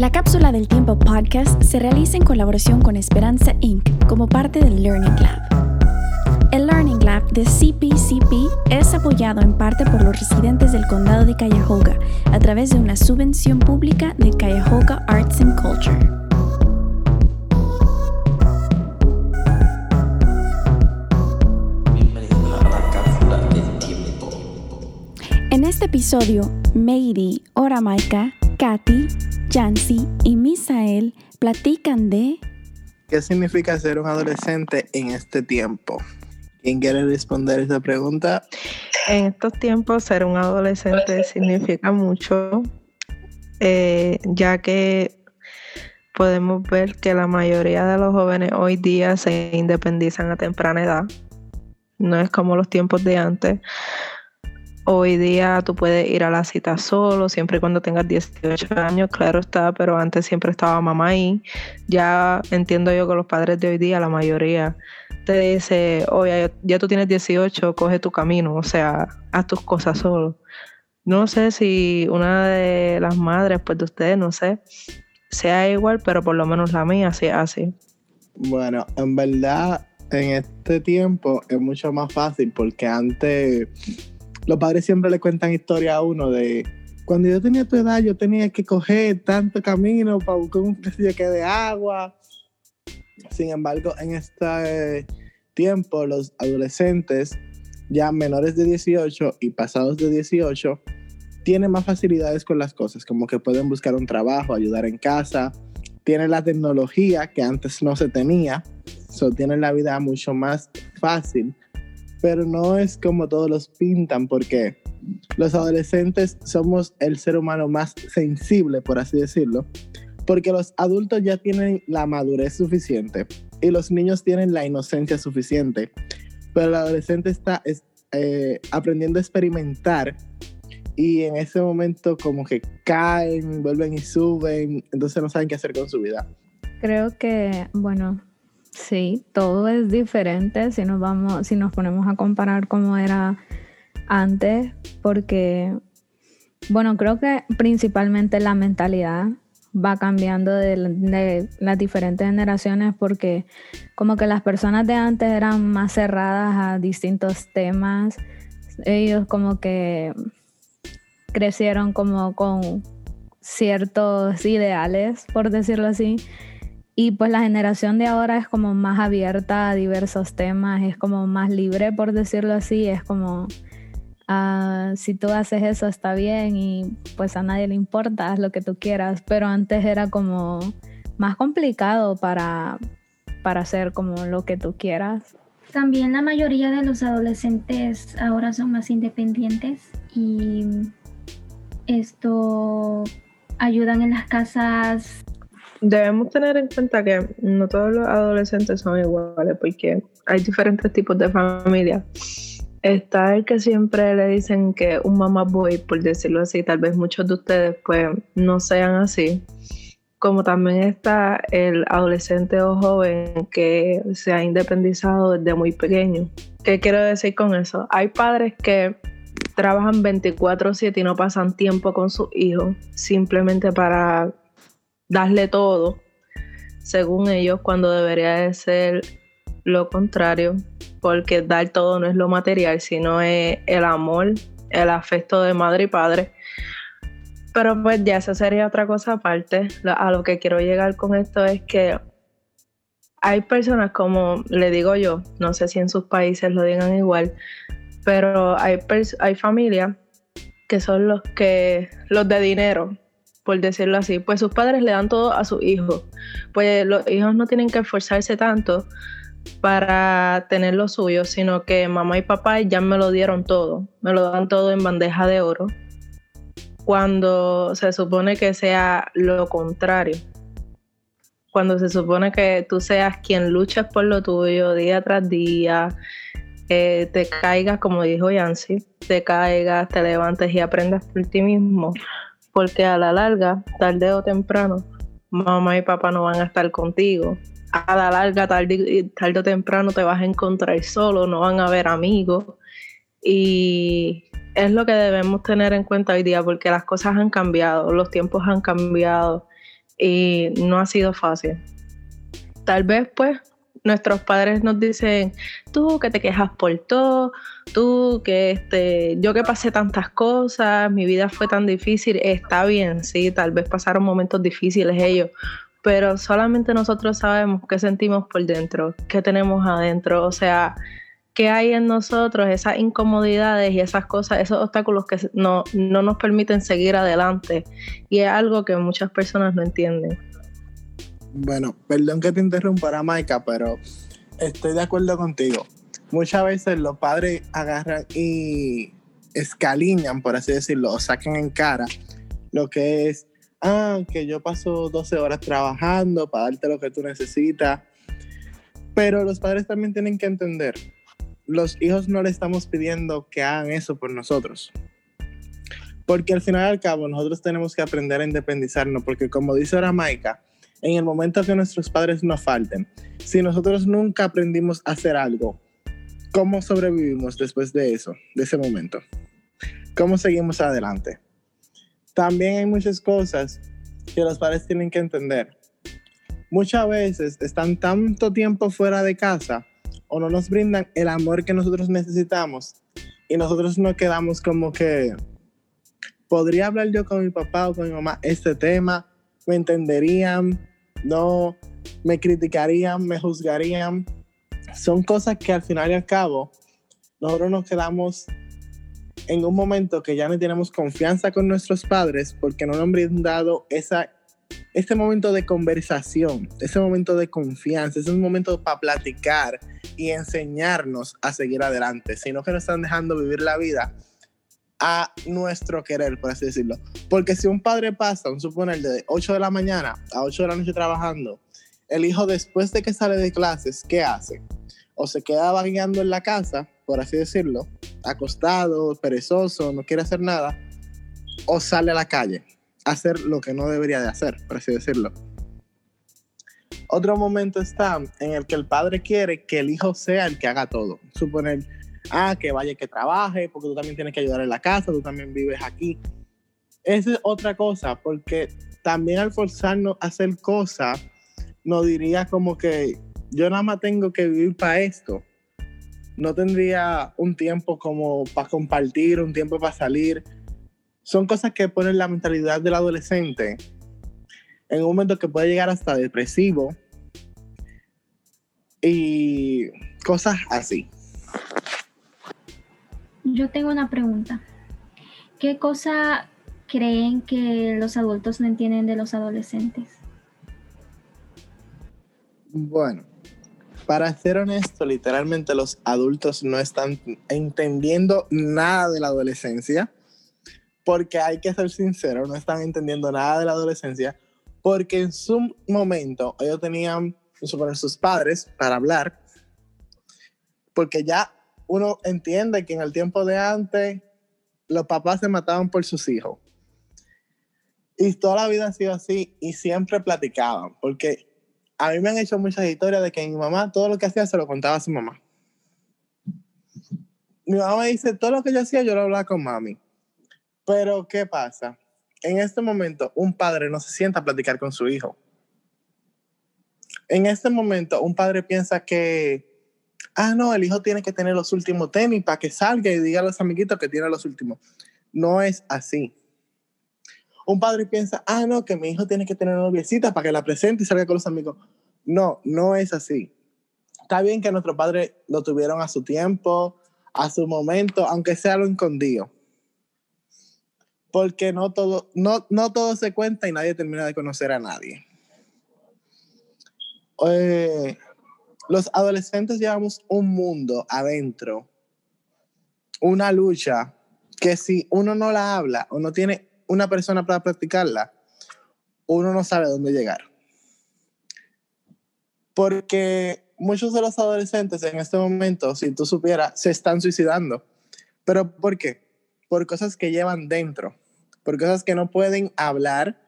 La cápsula del tiempo podcast se realiza en colaboración con Esperanza Inc. como parte del Learning Lab. El Learning Lab de CPCP es apoyado en parte por los residentes del condado de Cuyahoga a través de una subvención pública de Cuyahoga Arts and Culture. En este episodio, Meiri, Oramaika, Katy, Jancy y Misael platican de ¿Qué significa ser un adolescente en este tiempo? ¿Quién quiere responder esa pregunta? En estos tiempos ser un adolescente significa mucho, eh, ya que podemos ver que la mayoría de los jóvenes hoy día se independizan a temprana edad. No es como los tiempos de antes. Hoy día tú puedes ir a la cita solo, siempre y cuando tengas 18 años, claro está, pero antes siempre estaba mamá ahí. Ya entiendo yo que los padres de hoy día, la mayoría, te dice, oye, ya tú tienes 18, coge tu camino, o sea, haz tus cosas solo. No sé si una de las madres, pues de ustedes, no sé, sea igual, pero por lo menos la mía sí así. Bueno, en verdad, en este tiempo es mucho más fácil porque antes los padres siempre le cuentan historia a uno de cuando yo tenía tu edad, yo tenía que coger tanto camino para buscar un que de agua. Sin embargo, en este tiempo, los adolescentes ya menores de 18 y pasados de 18 tienen más facilidades con las cosas, como que pueden buscar un trabajo, ayudar en casa, tienen la tecnología que antes no se tenía, so, tienen la vida mucho más fácil pero no es como todos los pintan, porque los adolescentes somos el ser humano más sensible, por así decirlo, porque los adultos ya tienen la madurez suficiente y los niños tienen la inocencia suficiente, pero el adolescente está eh, aprendiendo a experimentar y en ese momento como que caen, vuelven y suben, entonces no saben qué hacer con su vida. Creo que, bueno, Sí, todo es diferente si nos vamos, si nos ponemos a comparar cómo era antes, porque bueno, creo que principalmente la mentalidad va cambiando de, las diferentes generaciones porque como que las personas de antes eran más cerradas a distintos temas, ellos como que crecieron como con ciertos ideales, por decirlo así, y pues la generación de ahora es como más abierta a diversos temas, es como más libre, por decirlo así, es como, ah, si tú haces eso está bien y pues a nadie le importa, haz lo que tú quieras, pero antes era como más complicado para, para hacer como lo que tú quieras. También la mayoría de los adolescentes ahora son más independientes y esto ayudan en las casas Debemos tener en cuenta que no todos los adolescentes son iguales porque hay diferentes tipos de familias. Está el que siempre le dicen que un mamá boy, por decirlo así, tal vez muchos de ustedes pues no sean así. Como también está el adolescente o joven que se ha independizado desde muy pequeño. ¿Qué quiero decir con eso? Hay padres que trabajan 24/7 y no pasan tiempo con sus hijos simplemente para darle todo, según ellos, cuando debería de ser lo contrario, porque dar todo no es lo material, sino es el amor, el afecto de madre y padre. Pero pues ya esa sería otra cosa aparte. A lo que quiero llegar con esto es que hay personas como le digo yo, no sé si en sus países lo digan igual, pero hay, hay familias que son los que los de dinero, por decirlo así, pues sus padres le dan todo a sus hijos. Pues los hijos no tienen que esforzarse tanto para tener lo suyo, sino que mamá y papá ya me lo dieron todo, me lo dan todo en bandeja de oro, cuando se supone que sea lo contrario. Cuando se supone que tú seas quien luchas por lo tuyo día tras día, eh, te caigas, como dijo Yancy, te caigas, te levantes y aprendas por ti mismo porque a la larga, tarde o temprano, mamá y papá no van a estar contigo. A la larga, tarde, tarde o temprano te vas a encontrar solo, no van a haber amigos. Y es lo que debemos tener en cuenta hoy día, porque las cosas han cambiado, los tiempos han cambiado. y no ha sido fácil. Tal vez pues nuestros padres nos dicen, tú que te quejas por todo, tú que este, yo que pasé tantas cosas, mi vida fue tan difícil, está bien, sí, tal vez pasaron momentos difíciles ellos, pero solamente nosotros sabemos qué sentimos por dentro, qué tenemos adentro, o sea, qué hay en nosotros, esas incomodidades y esas cosas, esos obstáculos que no, no nos permiten seguir adelante. Y es algo que muchas personas no entienden. Bueno, perdón que te interrumpa, Maika, pero estoy de acuerdo contigo. Muchas veces los padres agarran y escaliñan, por así decirlo, o sacan en cara lo que es, ah, que yo paso 12 horas trabajando para darte lo que tú necesitas. Pero los padres también tienen que entender, los hijos no le estamos pidiendo que hagan eso por nosotros. Porque al final y al cabo nosotros tenemos que aprender a independizarnos, porque como dice ahora Maika, en el momento que nuestros padres nos falten, si nosotros nunca aprendimos a hacer algo, ¿cómo sobrevivimos después de eso, de ese momento? ¿Cómo seguimos adelante? También hay muchas cosas que los padres tienen que entender. Muchas veces están tanto tiempo fuera de casa o no nos brindan el amor que nosotros necesitamos y nosotros nos quedamos como que podría hablar yo con mi papá o con mi mamá este tema, me entenderían, no me criticarían, me juzgarían. Son cosas que al final y al cabo nosotros nos quedamos en un momento que ya no tenemos confianza con nuestros padres porque no nos han brindado esa, este momento de conversación, ese momento de confianza, ese momento para platicar y enseñarnos a seguir adelante, sino que nos están dejando vivir la vida a nuestro querer, por así decirlo. Porque si un padre pasa, un suponer, de 8 de la mañana a 8 de la noche trabajando, el hijo después de que sale de clases, ¿qué hace? O se queda vagueando en la casa, por así decirlo, acostado, perezoso, no quiere hacer nada, o sale a la calle a hacer lo que no debería de hacer, por así decirlo. Otro momento está en el que el padre quiere que el hijo sea el que haga todo. Suponer, ah, que vaya, que trabaje, porque tú también tienes que ayudar en la casa, tú también vives aquí. Esa es otra cosa, porque también al forzarnos a hacer cosas, nos diría como que yo nada más tengo que vivir para esto. No tendría un tiempo como para compartir, un tiempo para salir. Son cosas que ponen la mentalidad del adolescente en un momento que puede llegar hasta depresivo y cosas así. Yo tengo una pregunta. ¿Qué cosa creen que los adultos no entienden de los adolescentes? Bueno, para ser honesto, literalmente los adultos no están entendiendo nada de la adolescencia, porque hay que ser sincero, no están entendiendo nada de la adolescencia, porque en su momento ellos tenían, suponer, sus padres para hablar, porque ya uno entiende que en el tiempo de antes los papás se mataban por sus hijos. Y toda la vida ha sido así y siempre platicaban, porque a mí me han hecho muchas historias de que mi mamá todo lo que hacía se lo contaba a su mamá. Mi mamá dice, todo lo que yo hacía yo lo hablaba con mami. Pero ¿qué pasa? En este momento un padre no se sienta a platicar con su hijo. En este momento un padre piensa que ah, no, el hijo tiene que tener los últimos tenis para que salga y diga a los amiguitos que tiene los últimos. No es así. Un padre piensa, ah, no, que mi hijo tiene que tener una noviecita para que la presente y salga con los amigos. No, no es así. Está bien que nuestro padre lo tuvieron a su tiempo, a su momento, aunque sea lo escondido. Porque no todo, no, no todo se cuenta y nadie termina de conocer a nadie. Eh, los adolescentes llevamos un mundo adentro, una lucha que si uno no la habla o no tiene una persona para practicarla, uno no sabe dónde llegar. Porque muchos de los adolescentes en este momento, si tú supieras, se están suicidando. ¿Pero por qué? Por cosas que llevan dentro, por cosas que no pueden hablar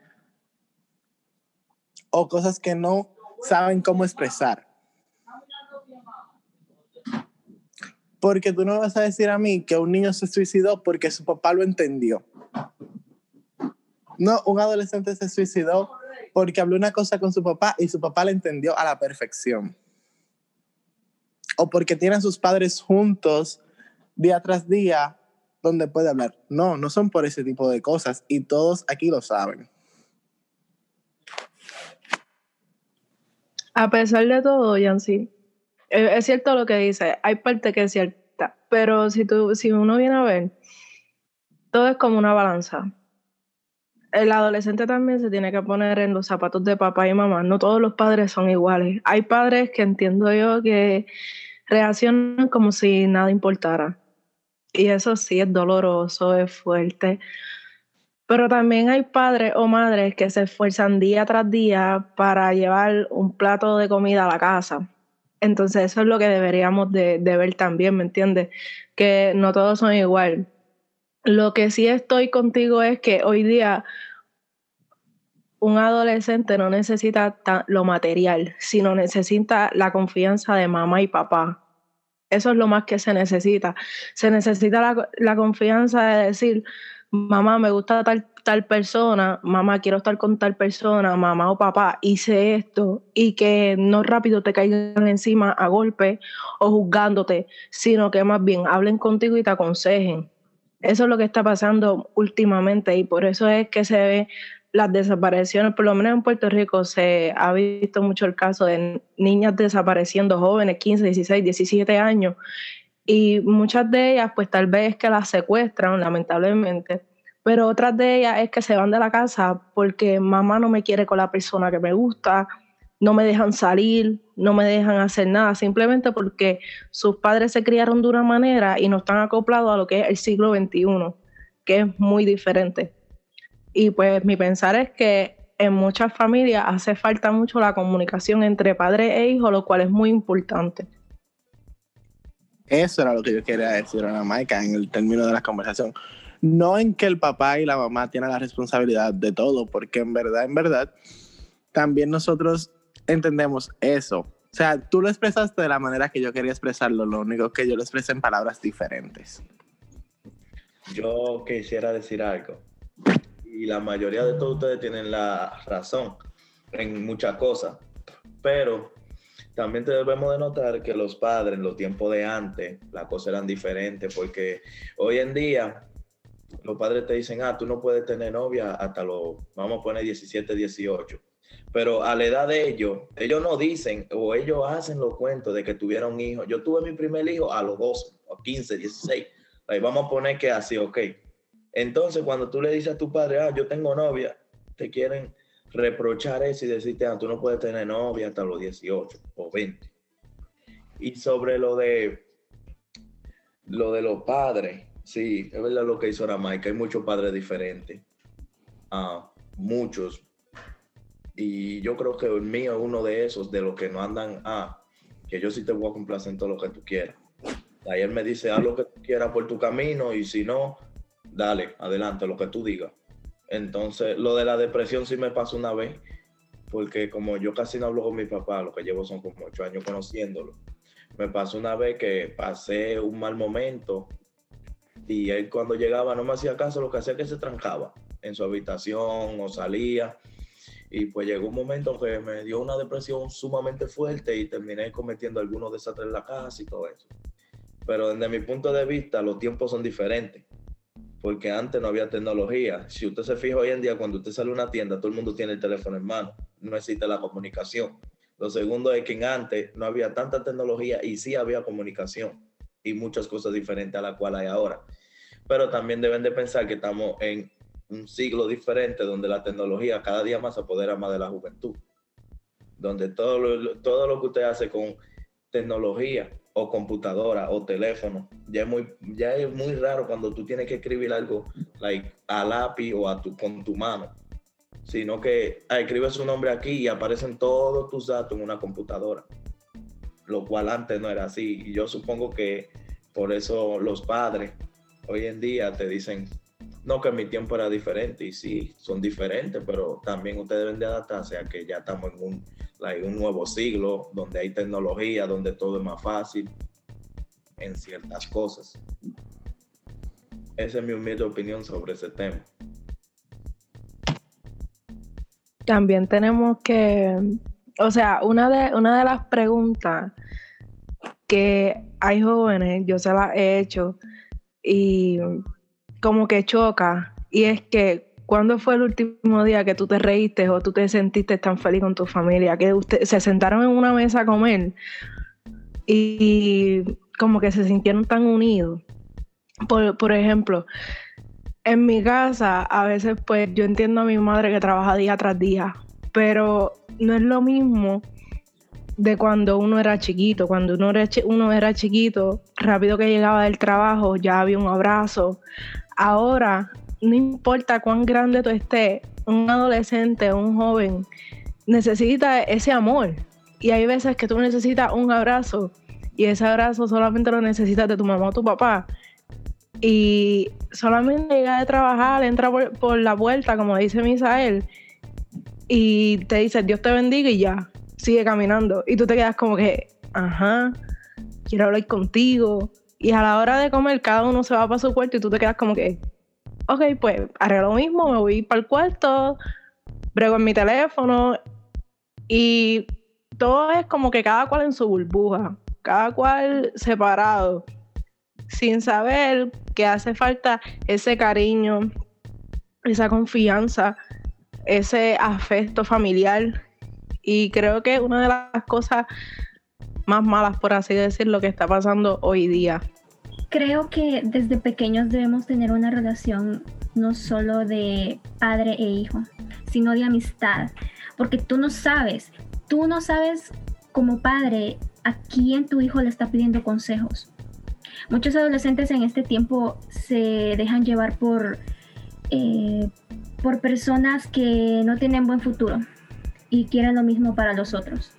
o cosas que no saben cómo expresar. Porque tú no vas a decir a mí que un niño se suicidó porque su papá lo entendió. No, un adolescente se suicidó porque habló una cosa con su papá y su papá la entendió a la perfección. O porque tiene a sus padres juntos día tras día donde puede hablar. No, no son por ese tipo de cosas y todos aquí lo saben. A pesar de todo, Yancy, es cierto lo que dice, hay parte que es cierta, pero si, tú, si uno viene a ver, todo es como una balanza. El adolescente también se tiene que poner en los zapatos de papá y mamá. No todos los padres son iguales. Hay padres que entiendo yo que reaccionan como si nada importara. Y eso sí es doloroso, es fuerte. Pero también hay padres o madres que se esfuerzan día tras día para llevar un plato de comida a la casa. Entonces eso es lo que deberíamos de, ver también, ¿me entiendes? Que no todos son igual. Lo que sí estoy contigo es que hoy día un adolescente no necesita lo material, sino necesita la confianza de mamá y papá. Eso es lo más que se necesita. Se necesita la, la confianza de decir, mamá, me gusta tal, tal persona, mamá, quiero estar con tal persona, mamá o papá, hice esto, y que no rápido te caigan encima a golpe o juzgándote, sino que más bien hablen contigo y te aconsejen. Eso es lo que está pasando últimamente y por eso es que se ve las desapariciones, por lo menos en Puerto Rico se ha visto mucho el caso de niñas desapareciendo jóvenes, 15, 16, 17 años, y muchas de ellas pues tal vez que las secuestran, lamentablemente, pero otras de ellas es que se van de la casa porque mamá no me quiere con la persona que me gusta, no me dejan salir, no me dejan hacer nada, simplemente porque sus padres se criaron de una manera y no están acoplados a lo que es el siglo XXI, que es muy diferente. Y pues mi pensar es que en muchas familias hace falta mucho la comunicación entre padre e hijo, lo cual es muy importante. Eso era lo que yo quería decir, Ana Maika, en el término de la conversación. No en que el papá y la mamá tienen la responsabilidad de todo, porque en verdad, en verdad, también nosotros entendemos eso. O sea, tú lo expresaste de la manera que yo quería expresarlo, lo único que yo lo expresé en palabras diferentes. Yo quisiera decir algo, y la mayoría de todos ustedes tienen la razón en muchas cosas, pero también debemos de notar que los padres en los tiempos de antes, las cosas eran diferentes, porque hoy en día los padres te dicen, ah, tú no puedes tener novia hasta los, vamos a poner 17, 18. Pero a la edad de ellos, ellos no dicen o ellos hacen los cuentos de que tuvieron hijos. Yo tuve mi primer hijo a los 12, o 15, 16. Ahí vamos a poner que así, ok. Entonces, cuando tú le dices a tu padre, ah, yo tengo novia, te quieren reprochar eso y decirte, ah, tú no puedes tener novia hasta los 18 o 20. Y sobre lo de lo de los padres, sí, es verdad lo que hizo Ramaica, hay muchos padres diferentes. Ah, muchos. Y yo creo que el mío es uno de esos, de los que no andan, ah, que yo sí te voy a complacer en todo lo que tú quieras. Ayer me dice, haz lo que tú quieras por tu camino y si no, dale, adelante, lo que tú digas. Entonces, lo de la depresión sí me pasó una vez, porque como yo casi no hablo con mi papá, lo que llevo son como ocho años conociéndolo, me pasó una vez que pasé un mal momento y él cuando llegaba no me hacía caso, lo que hacía que se trancaba en su habitación o salía. Y pues llegó un momento que me dio una depresión sumamente fuerte y terminé cometiendo algunos desastres en la casa y todo eso. Pero desde mi punto de vista, los tiempos son diferentes porque antes no había tecnología. Si usted se fija hoy en día, cuando usted sale a una tienda, todo el mundo tiene el teléfono en mano, no existe la comunicación. Lo segundo es que antes no había tanta tecnología y sí había comunicación y muchas cosas diferentes a la cual hay ahora. Pero también deben de pensar que estamos en un siglo diferente donde la tecnología cada día más apodera más de la juventud, donde todo todo lo que usted hace con tecnología o computadora o teléfono. Ya es muy, ya es muy raro cuando tú tienes que escribir algo like, a lápiz o a tu, con tu mano, sino que ah, escribes su nombre aquí y aparecen todos tus datos en una computadora, lo cual antes no era así. Y yo supongo que por eso los padres hoy en día te dicen, no que mi tiempo era diferente, y sí, son diferentes, pero también ustedes deben de adaptarse a que ya estamos en un un nuevo siglo donde hay tecnología, donde todo es más fácil en ciertas cosas. Esa es mi humilde opinión sobre ese tema. también tenemos que, o sea, una de, una de las preguntas que hay jóvenes, yo se las he hecho y como que choca, y es que ¿cuándo fue el último día que tú te reíste o tú te sentiste tan feliz con tu familia? Que usted, se sentaron en una mesa a comer y como que se sintieron tan unidos. Por, por ejemplo, en mi casa, a veces pues yo entiendo a mi madre que trabaja día tras día, pero no es lo mismo de cuando uno era chiquito. Cuando uno era, uno era chiquito, rápido que llegaba del trabajo, ya había un abrazo. Ahora, no importa cuán grande tú estés, un adolescente, un joven, necesita ese amor. Y hay veces que tú necesitas un abrazo y ese abrazo solamente lo necesitas de tu mamá o tu papá y solamente llega de trabajar, entra por, la puerta, como dice Misael, y te dice Dios te bendiga y ya, sigue caminando. Y tú te quedas como que, ajá, quiero hablar contigo. Y a la hora de comer, cada uno se va para su cuarto y tú te quedas como que, ok, pues haré lo mismo, me voy para el cuarto, brego en mi teléfono y todo es como que cada cual en su burbuja, cada cual separado sin saber que hace falta ese cariño, esa confianza, ese afecto familiar. Y creo que una de las cosas más malas, por así decirlo, que está pasando hoy día. Creo que desde pequeños debemos tener una relación no solo de padre e hijo, sino de amistad, porque tú no sabes, tú no sabes como padre a quién tu hijo le está pidiendo consejos. Muchos adolescentes en este tiempo se dejan llevar por, eh, por personas que no tienen buen futuro y quieren lo mismo para los otros.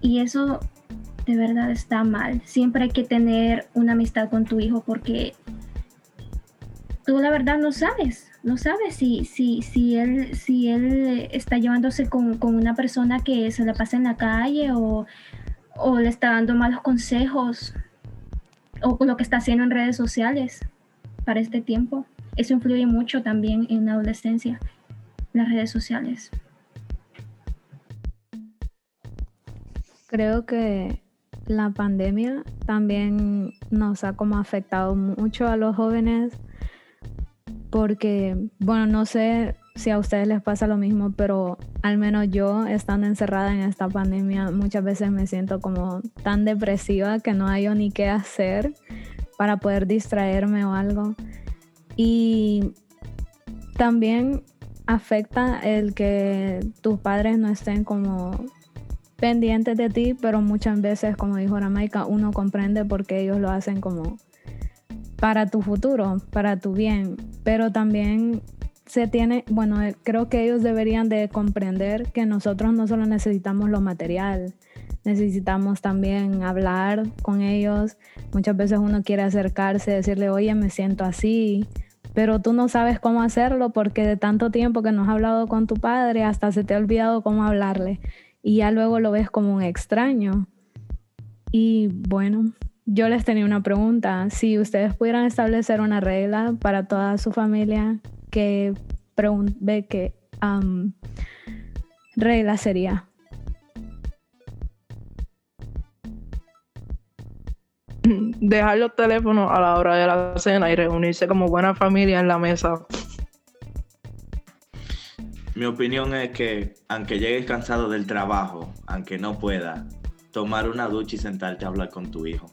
Y eso de verdad está mal. Siempre hay que tener una amistad con tu hijo porque tú la verdad no sabes, no sabes si, si, si, él, si él está llevándose con, una persona que se la pasa en la calle o, o le está dando malos consejos o lo que está haciendo en redes sociales para este tiempo. Eso influye mucho también en la adolescencia, las redes sociales. Creo que la pandemia también nos ha como afectado mucho a los jóvenes porque, bueno, no sé si a ustedes les pasa lo mismo, pero al menos yo estando encerrada en esta pandemia muchas veces me siento como tan depresiva que no hay ni qué hacer para poder distraerme o algo. Y también afecta el que tus padres no estén como pendientes de ti, pero muchas veces, como dijo Ramaica, uno comprende porque ellos lo hacen como para tu futuro, para tu bien, pero también se tiene, bueno, eh, creo que ellos deberían de comprender que nosotros no solo necesitamos lo material, necesitamos también hablar con ellos. Muchas veces uno quiere acercarse, decirle, oye, me siento así, pero tú no sabes cómo hacerlo porque de tanto tiempo que no has hablado con tu padre, hasta se te ha olvidado cómo hablarle y ya luego lo ves como un extraño. Y bueno, yo les tenía una pregunta. Si ustedes pudieran establecer una regla para toda su familia, que ve que regla sería? Dejar los teléfonos a la hora de la cena y reunirse como buena familia en la mesa. Mi opinión es que, aunque llegues cansado del trabajo, aunque no pueda, tomar una ducha y sentarte a hablar con tu hijo.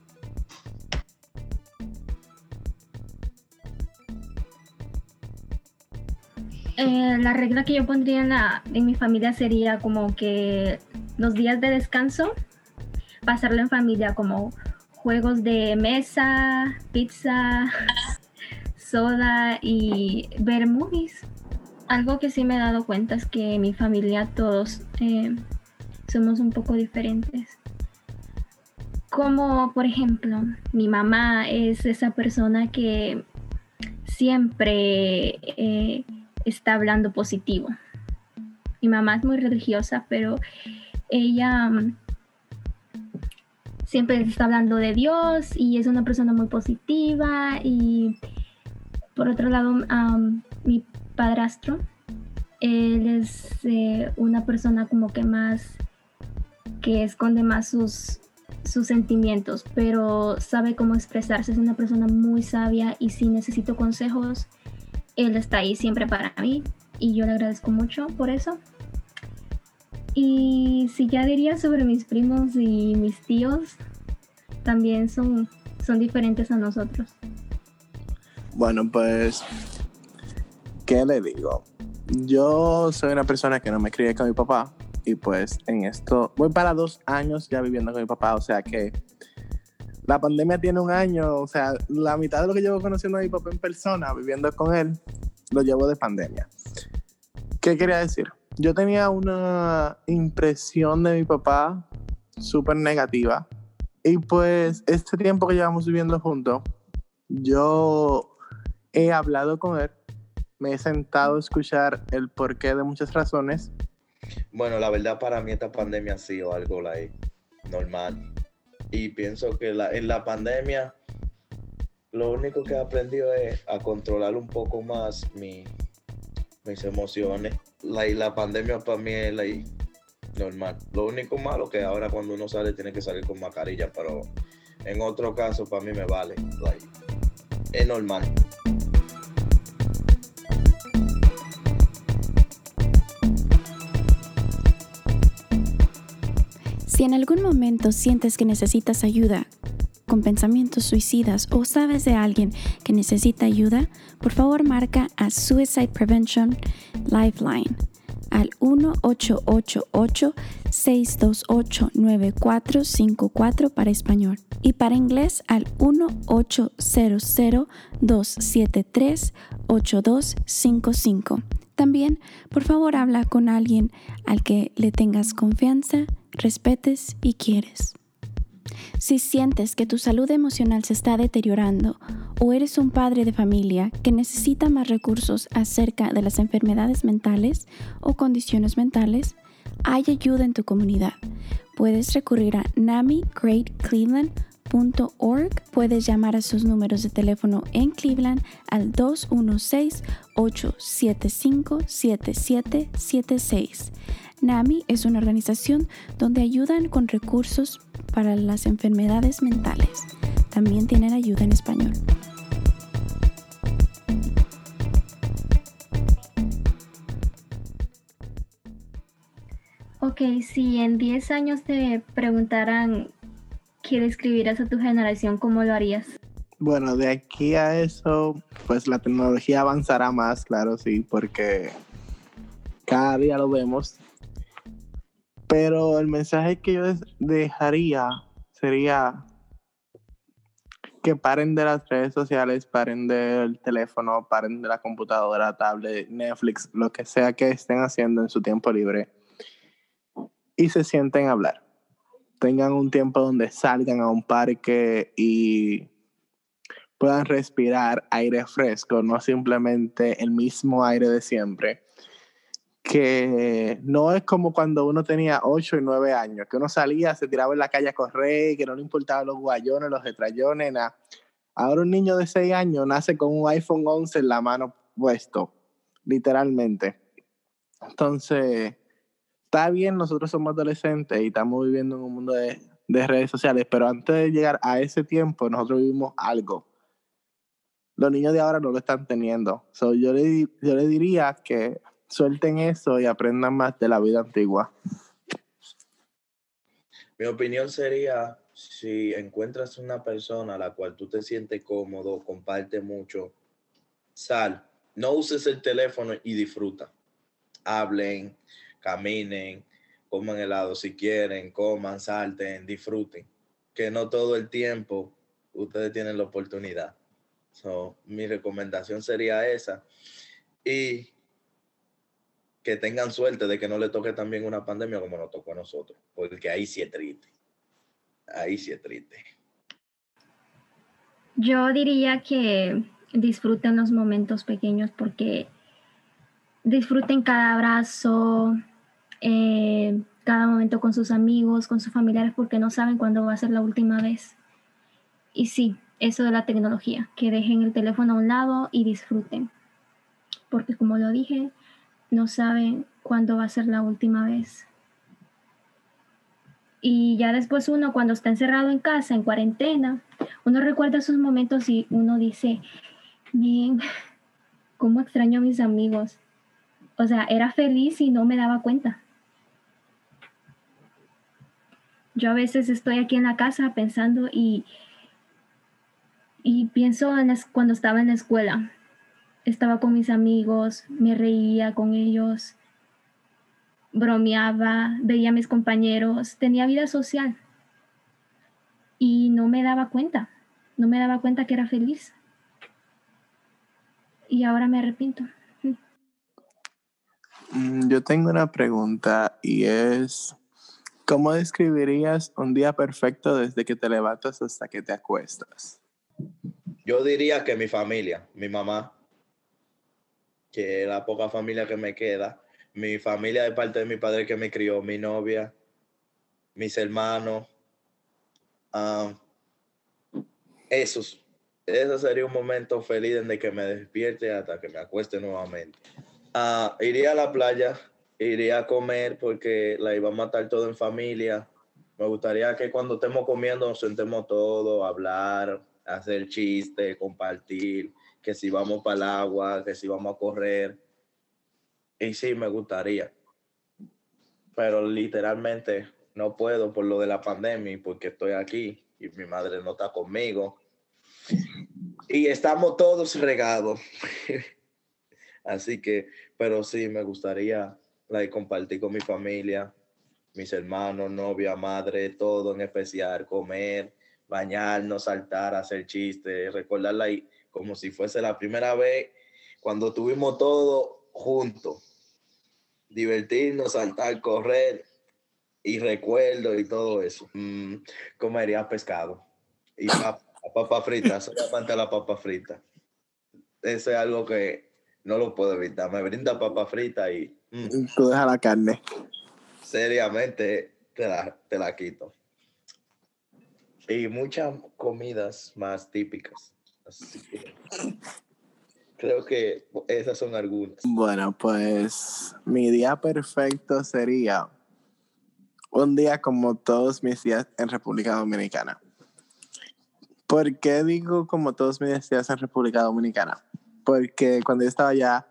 Eh, la regla que yo pondría en, la, en mi familia sería como que los días de descanso, pasarlo en familia como juegos de mesa, pizza, soda y ver movies. Algo que sí me he dado cuenta es que mi familia todos eh, somos un poco diferentes. Como por ejemplo, mi mamá es esa persona que siempre eh, está hablando positivo. Mi mamá es muy religiosa, pero ella mm, siempre está hablando de Dios y es una persona muy positiva. Y por otro lado, mi padrastro, él es eh, una persona como que más, que esconde más sus, sus sentimientos, pero sabe cómo expresarse, es una persona muy sabia y si necesito consejos, él está ahí siempre para mí y yo le agradezco mucho por eso. Y si ya diría sobre mis primos y mis tíos, también son, son diferentes a nosotros. Bueno, pues, ¿qué le digo? Yo soy una persona que no me crié con mi papá y pues en esto voy para dos años ya viviendo con mi papá, o sea que la pandemia tiene un año, o sea, la mitad de lo que llevo conociendo a mi papá en persona, viviendo con él, lo llevo de pandemia. ¿Qué quería decir? Yo tenía una impresión de mi papá súper negativa y pues este tiempo que llevamos viviendo juntos, yo he hablado con él, me he sentado a escuchar el porqué de muchas razones. Bueno, la verdad para mí esta pandemia ha sido algo like, normal. Y pienso que la, en la pandemia lo único que he aprendido es a controlar un poco más mi, mis emociones. La, la pandemia para mí es la, normal. Lo único malo que ahora cuando uno sale tiene que salir con mascarilla, pero en otro caso para mí me vale. es normal. Si en algún momento sientes que necesitas ayuda con pensamientos suicidas o sabes de alguien que necesita ayuda, por favor marca a Suicide Prevention Lifeline al 1-888-628-9454 para español y para inglés al 1-800-273-8255. También, por favor, habla con alguien al que le tengas confianza, respetes y quieres. Si sientes que tu salud emocional se está deteriorando o eres un padre de familia que necesita más recursos acerca de las enfermedades mentales o condiciones mentales, hay ayuda en tu comunidad. Puedes recurrir a namigreatcleveland.org. Puedes llamar a sus números de teléfono en Cleveland al 216-875-7776. NAMI es una organización donde ayudan con recursos para las enfermedades mentales. También tienen ayuda en español. Ok, si en 10 años te preguntaran qué describirás a tu generación, ¿cómo lo harías? Bueno, de aquí a eso, pues la tecnología avanzará más, claro, sí, porque cada día lo vemos pero el mensaje que yo dejaría sería que paren de las redes sociales, paren del teléfono, paren de la computadora, tablet, Netflix, lo que sea que estén haciendo en su tiempo libre y se sienten a hablar. Tengan un tiempo donde salgan a un parque y puedan respirar aire fresco, no simplemente el mismo aire de siempre que no es como cuando uno tenía 8 y 9 años, que uno salía, se tiraba en la calle a correr, que no le importaban los guayones, los detrayones, nada. Ahora un niño de 6 años nace con un iPhone 11 en la mano puesto, literalmente. Entonces, está bien, nosotros somos adolescentes y estamos viviendo en un mundo de, de redes sociales, pero antes de llegar a ese tiempo, nosotros vivimos algo. Los niños de ahora no lo están teniendo. So, yo, le, yo le diría que suelten eso y aprendan más de la vida antigua. Mi opinión sería, si encuentras una persona a la cual tú te sientes cómodo, comparte mucho, sal, no uses el teléfono y disfruta. Hablen, caminen, coman helado si quieren, coman, salten, disfruten. Que no todo el tiempo ustedes tienen la oportunidad. mi recomendación sería esa. Y que tengan suerte de que no le toque también una pandemia como nos tocó a nosotros, porque ahí sí es triste. Ahí sí es triste. Yo diría que disfruten los momentos pequeños porque disfruten cada abrazo, eh, cada momento con sus amigos, con sus familiares, porque no saben cuándo va a ser la última vez. Y sí, eso de la tecnología, que dejen el teléfono a un lado y disfruten. Porque como lo dije, no saben cuándo va a ser la última vez. Y ya después uno cuando está encerrado en casa, en cuarentena, uno recuerda esos momentos y uno dice, bien, ¿cómo extraño a mis amigos? O sea, era feliz y no me daba cuenta. Yo a veces estoy aquí en la casa pensando y, y pienso en cuando estaba en la escuela. Estaba con mis amigos, me reía con ellos, bromeaba, veía a mis compañeros, tenía vida social. Y no me daba cuenta, no me daba cuenta que era feliz. Y ahora me arrepiento. Mm, yo tengo una pregunta y es, ¿cómo describirías un día perfecto desde que te levantas hasta que te acuestas? Yo diría que mi familia, mi mamá, que la poca familia que me queda, mi familia de parte de mi padre que me crió, mi novia, mis hermanos, um, esos, ese sería un momento feliz desde que me despierte hasta que me acueste nuevamente. Ah, iría a la playa, iría a comer porque la iba a matar todo en familia. Me gustaría que cuando estemos comiendo nos sentemos todos, hablar, hacer chistes, compartir, que si vamos para el agua, que si vamos a correr. Y sí, me gustaría. Pero literalmente no puedo por lo de la pandemia, porque estoy aquí y mi madre no está conmigo. Y estamos todos regados. Así que, pero sí, me gustaría like, compartir con mi familia, mis hermanos, novia, madre, todo en especial, comer, bañarnos, saltar, hacer chistes, recordarla ahí como si fuese la primera vez cuando tuvimos todo juntos. Divertirnos, saltar, correr y recuerdo y todo eso. Mm, comería pescado y papa, papa frita, solamente la papa frita. Eso es algo que no lo puedo evitar. Me brinda papa frita y. Mm. Tú dejas la carne. Seriamente te la, te la quito. Y muchas comidas más típicas. creo que esas son algunas. Bueno, pues mi día perfecto sería un día como todos mis días en República Dominicana. ¿Por qué digo como todos mis días en República Dominicana? porque cuando yo estaba allá,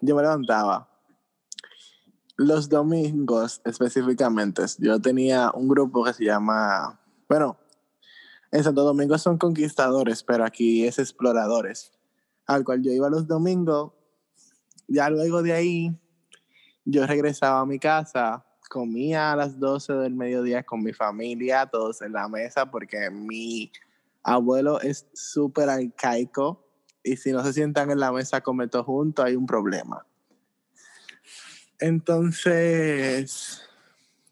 yo me levantaba. Los domingos específicamente, yo tenía un grupo que se llama, bueno, en Santo Domingo son conquistadores, pero aquí es exploradores, al cual yo iba los domingos. Ya luego de ahí, yo regresaba a mi casa, comía a las 12 del mediodía con mi familia, todos en la mesa, porque mi abuelo es súper arcaico y si no se sientan en la mesa a comer juntos, hay un problema. Entonces,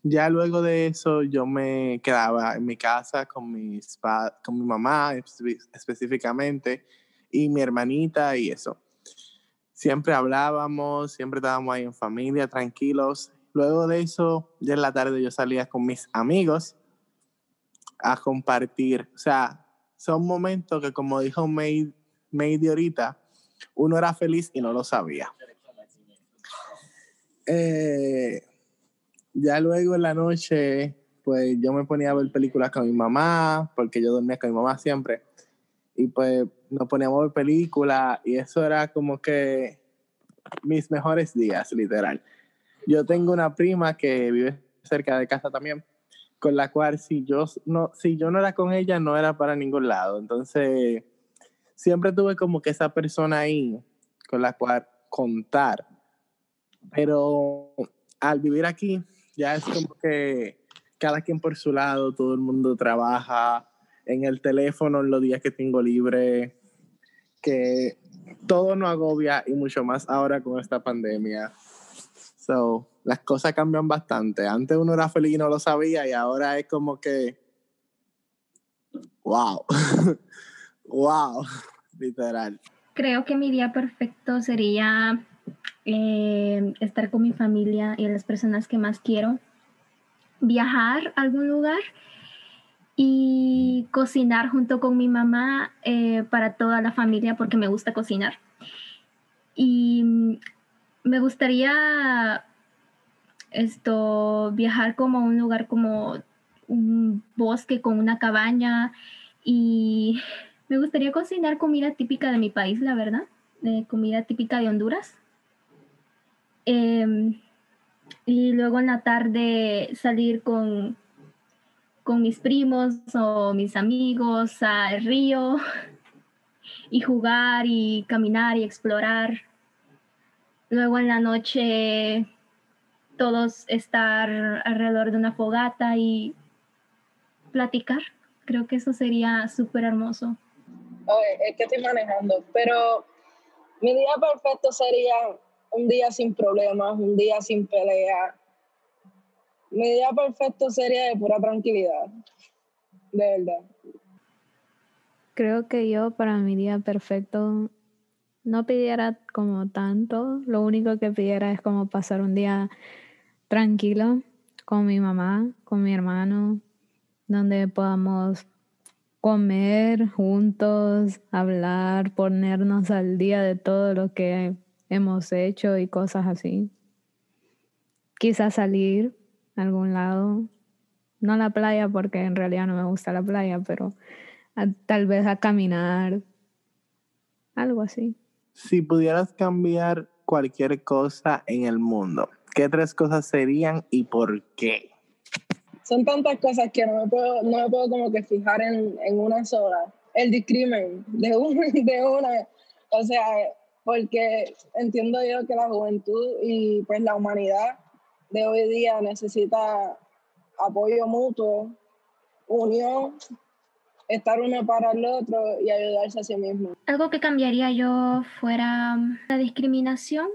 ya luego de eso, yo me quedaba en mi casa con, mis con mi mamá específicamente y mi hermanita y eso. Siempre hablábamos, siempre estábamos ahí en familia, tranquilos. Luego de eso, ya en la tarde yo salía con mis amigos a compartir. O sea, son momentos que, como dijo May media ahorita, uno era feliz y no lo sabía. Eh, ya luego en la noche, pues yo me ponía a ver películas con mi mamá, porque yo dormía con mi mamá siempre. Y pues nos poníamos a ver películas y eso era como que mis mejores días, literal. Yo tengo una prima que vive cerca de casa también, con la cual si yo no, si yo no era con ella, no era para ningún lado. Entonces, siempre tuve como que esa persona ahí con la cual contar. Pero al vivir aquí, ya es como que cada quien por su lado, todo el mundo trabaja en el teléfono en los días que tengo libre, que todo no agobia y mucho más ahora con esta pandemia. So, las cosas cambian bastante. Antes uno era feliz y no lo sabía y ahora es como que, wow. Wow, literal. Creo que mi día perfecto sería eh, estar con mi familia y las personas que más quiero, viajar a algún lugar y cocinar junto con mi mamá eh, para toda la familia porque me gusta cocinar. Y me gustaría esto viajar como a un lugar como un bosque con una cabaña y me gustaría cocinar comida típica de mi país, la verdad, comida típica de Honduras. Em, y luego en la tarde salir con, con mis primos o mis amigos al río y jugar y caminar y explorar. Luego en la noche todos estar alrededor de una fogata y platicar. Creo que eso sería súper hermoso. es que estoy manejando, pero mi día perfecto sería un día sin problemas, un día sin pelea. Mi día perfecto sería de pura tranquilidad, de verdad. Creo que yo para mi día perfecto no pidiera como tanto, lo único que pidiera es como pasar un día tranquilo con mi mamá, con mi hermano, donde podamos comer juntos, hablar, ponernos al día de todo lo que hemos hecho y cosas así. Quizás salir a algún lado, no a la playa porque en realidad no me gusta la playa, pero tal vez a caminar, algo así. Si pudieras cambiar cualquier cosa en el mundo, ¿qué tres cosas serían y por qué? Son tantas cosas que no me puedo, no me puedo como que fijar en, en una sola. El discrimen de, de una, o sea, porque entiendo yo que la juventud y pues la humanidad de hoy día necesita apoyo mutuo, unión, estar uno para el otro y ayudarse a sí mismo. Algo que cambiaría yo fuera la discriminación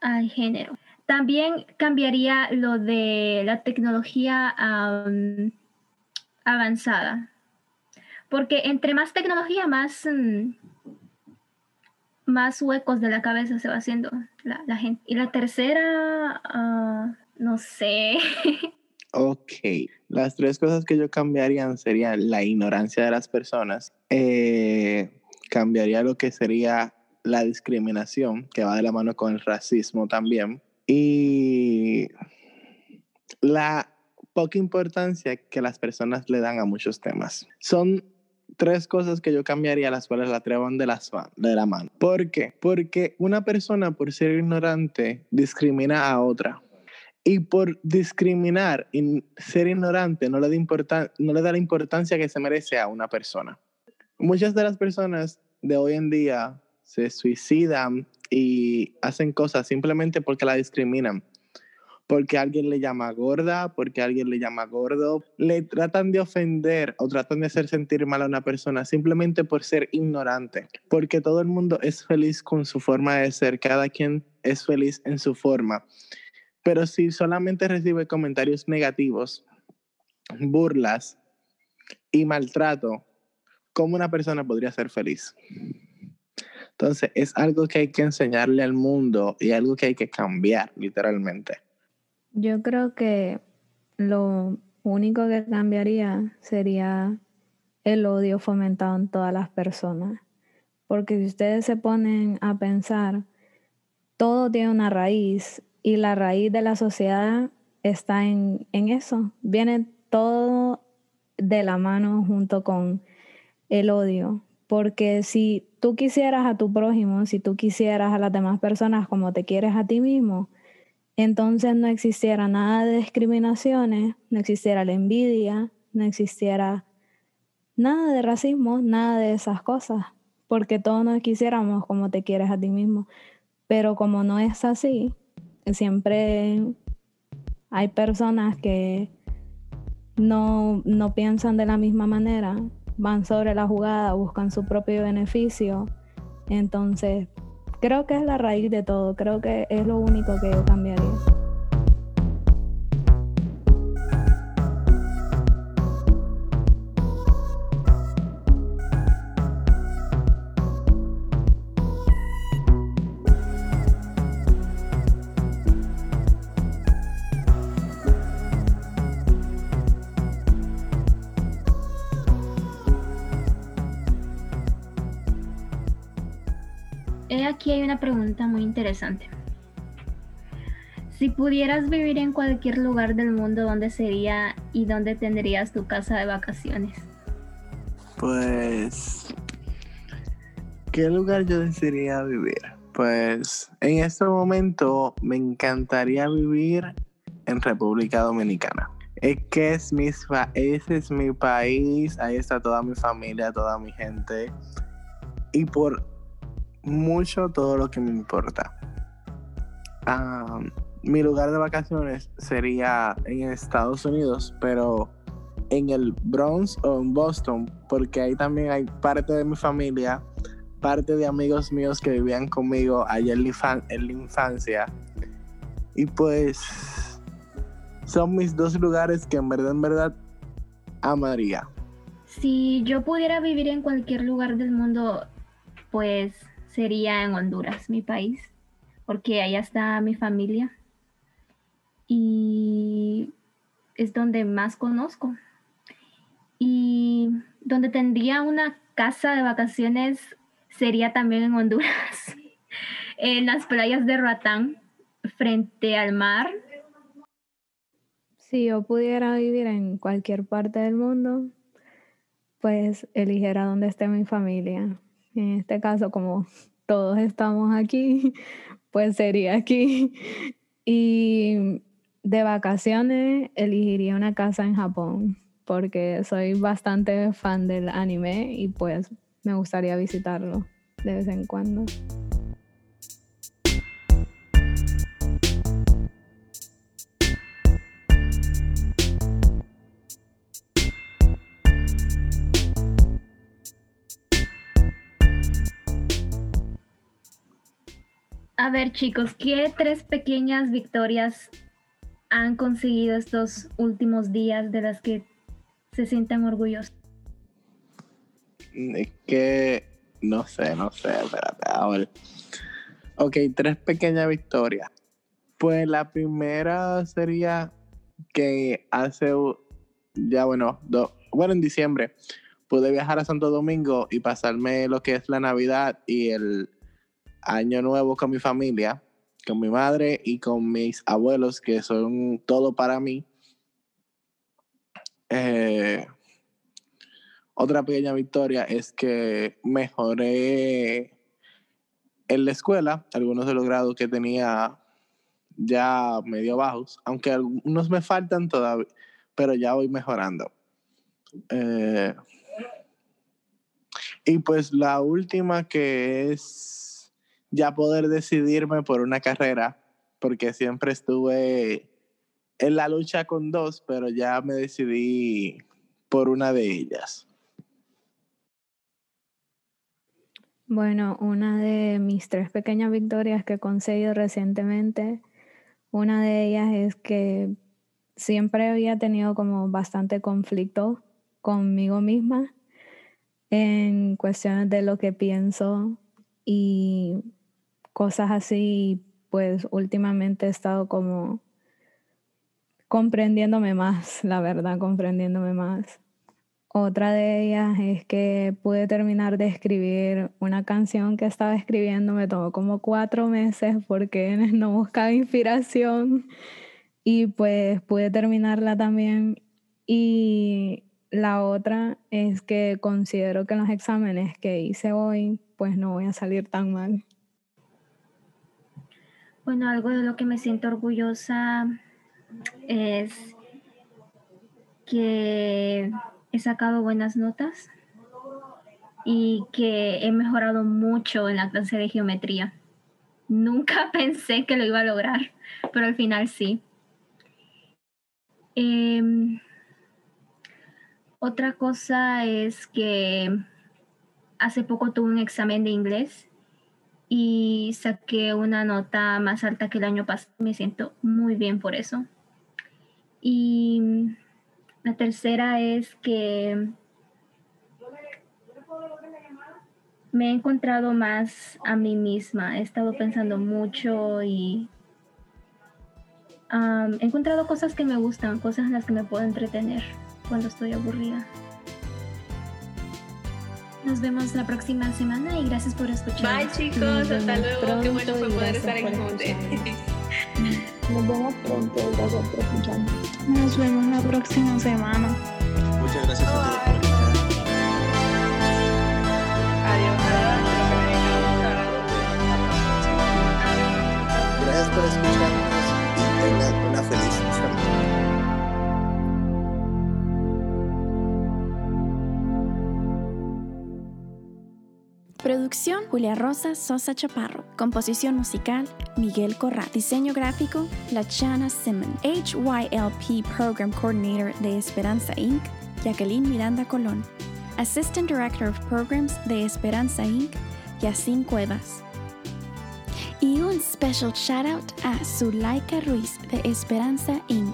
al género. También cambiaría lo de la tecnología avanzada. Porque entre más tecnología, más, mm, más huecos de la cabeza se va haciendo la, gente. Y la tercera, ah, no sé. Ok, las tres cosas que yo cambiarían serían la ignorancia de las personas, eh, cambiaría lo que sería la discriminación, que va de la mano con el racismo también, y la poca importancia que las personas le dan a muchos temas. Son tres cosas que yo cambiaría, las cuales la treban de, de la mano. ¿Por qué? Porque una persona por ser ignorante discrimina a otra. Y por discriminar y ser ignorante no le, da no le da la importancia que se merece a una persona. Muchas de las personas de hoy en día se suicidan y hacen cosas simplemente porque la discriminan. Porque alguien le llama gorda, porque alguien le llama gordo. Le tratan de ofender o tratan de hacer sentir mal a una persona simplemente por ser ignorante. Porque todo el mundo es feliz con su forma de ser. Cada quien es feliz en su forma. Pero si solamente recibe comentarios negativos, burlas y maltrato, ¿cómo una persona podría ser feliz? Entonces, es algo que hay que enseñarle al mundo y algo que hay que cambiar, literalmente. Yo creo que lo único que cambiaría sería el odio fomentado en todas las personas. Porque si ustedes se ponen a pensar, todo tiene una raíz y la raíz de la sociedad está en, en eso. Viene todo de la mano junto con el odio. Porque si tú quisieras a tu prójimo, si tú quisieras a las demás personas como te quieres a ti mismo, entonces no existiera nada de discriminaciones, no existiera la envidia, no existiera nada de racismo, nada de esas cosas, porque todos nos quisiéramos como te quieres a ti mismo. Pero como no es así, siempre hay personas que no, no piensan de la misma manera van sobre la jugada, buscan su propio beneficio. Entonces, creo que es la raíz de todo, creo que es lo único que yo cambiaría. Aquí hay una pregunta muy interesante. Si pudieras vivir en cualquier lugar del mundo, ¿dónde sería y dónde tendrías tu casa de vacaciones? Pues, ¿qué lugar yo desearía vivir? Pues, en este momento me encantaría vivir en República Dominicana. Es que es mi, ese es mi país, ahí está toda mi familia, toda mi gente. Y por mucho todo lo que me importa. mi lugar de vacaciones sería en Estados Unidos, pero en el Bronx o en Boston, porque ahí también hay parte de mi familia, parte de amigos míos que vivían conmigo allá en la infancia. Y pues son mis dos lugares que en verdad, en verdad amaría. Si yo pudiera vivir en cualquier lugar del mundo, pues sería en Honduras, mi país, porque allá está mi familia y es donde más conozco. Y donde tendría una casa de vacaciones sería también en Honduras, en las playas de Roatán, frente al mar. Si yo pudiera vivir en cualquier parte del mundo, pues eligiera donde esté mi familia, en este caso, como todos estamos aquí, pues sería aquí. Y de vacaciones elegiría una casa en Japón, porque soy bastante fan del anime y pues me gustaría visitarlo de vez en cuando. A ver chicos, ¿qué tres pequeñas victorias han conseguido estos últimos días de las que se sientan orgullosos? Es que no sé, no sé, espérate, a ver. Ok, tres pequeñas victorias. Pues la primera sería que hace ya bueno, bueno, en diciembre pude viajar a Santo Domingo y pasarme lo que es la Navidad y el año nuevo con mi familia, con mi madre y con mis abuelos, que son todo para mí. Eh, otra pequeña victoria es que mejoré en la escuela algunos de los grados que tenía ya medio bajos, aunque algunos me faltan todavía, pero ya voy mejorando. Eh, y pues la última que es ya poder decidirme por una carrera, porque siempre estuve en la lucha con dos, pero ya me decidí por una de ellas. Bueno, una de mis tres pequeñas victorias que he conseguido recientemente, una de ellas es que siempre había tenido como bastante conflicto conmigo misma en cuestiones de lo que pienso y cosas así, pues últimamente he estado como comprendiéndome más, la verdad, comprendiéndome más. Otra de ellas es que pude terminar de escribir una canción que estaba escribiendo, me tomó como cuatro meses porque no buscaba inspiración y pues pude terminarla también. Y la otra es que considero que los exámenes que hice hoy, pues no voy a salir tan mal. Bueno, algo de lo que me siento orgullosa es que he sacado buenas notas y que he mejorado mucho en la clase de geometría. Nunca pensé que lo iba a lograr, pero al final sí. Em, otra cosa es que hace poco tuve un examen de inglés y saqué una nota más alta que el año pasado. Me siento muy bien por eso. Y la tercera es que me he encontrado más a mí misma. He estado pensando mucho y he encontrado cosas que me gustan, cosas en las que me puedo entretener cuando estoy aburrida. Nos vemos la próxima semana y gracias por escuchar. Bye chicos, hasta luego. Qué bueno fue poder estar en el Nos vemos pronto. Gracias por escucharnos. Nos vemos la próxima semana. Muchas gracias a todos Producción Julia Rosa Sosa Chaparro. Composición musical Miguel Corral. Diseño gráfico Lachana Simon. HYLP Program Coordinator de Esperanza Inc. Jacqueline Miranda Colón. Assistant Director of Programs de Esperanza Inc. Yacine Cuevas. Y un special shout out a Zulaika Ruiz de Esperanza Inc.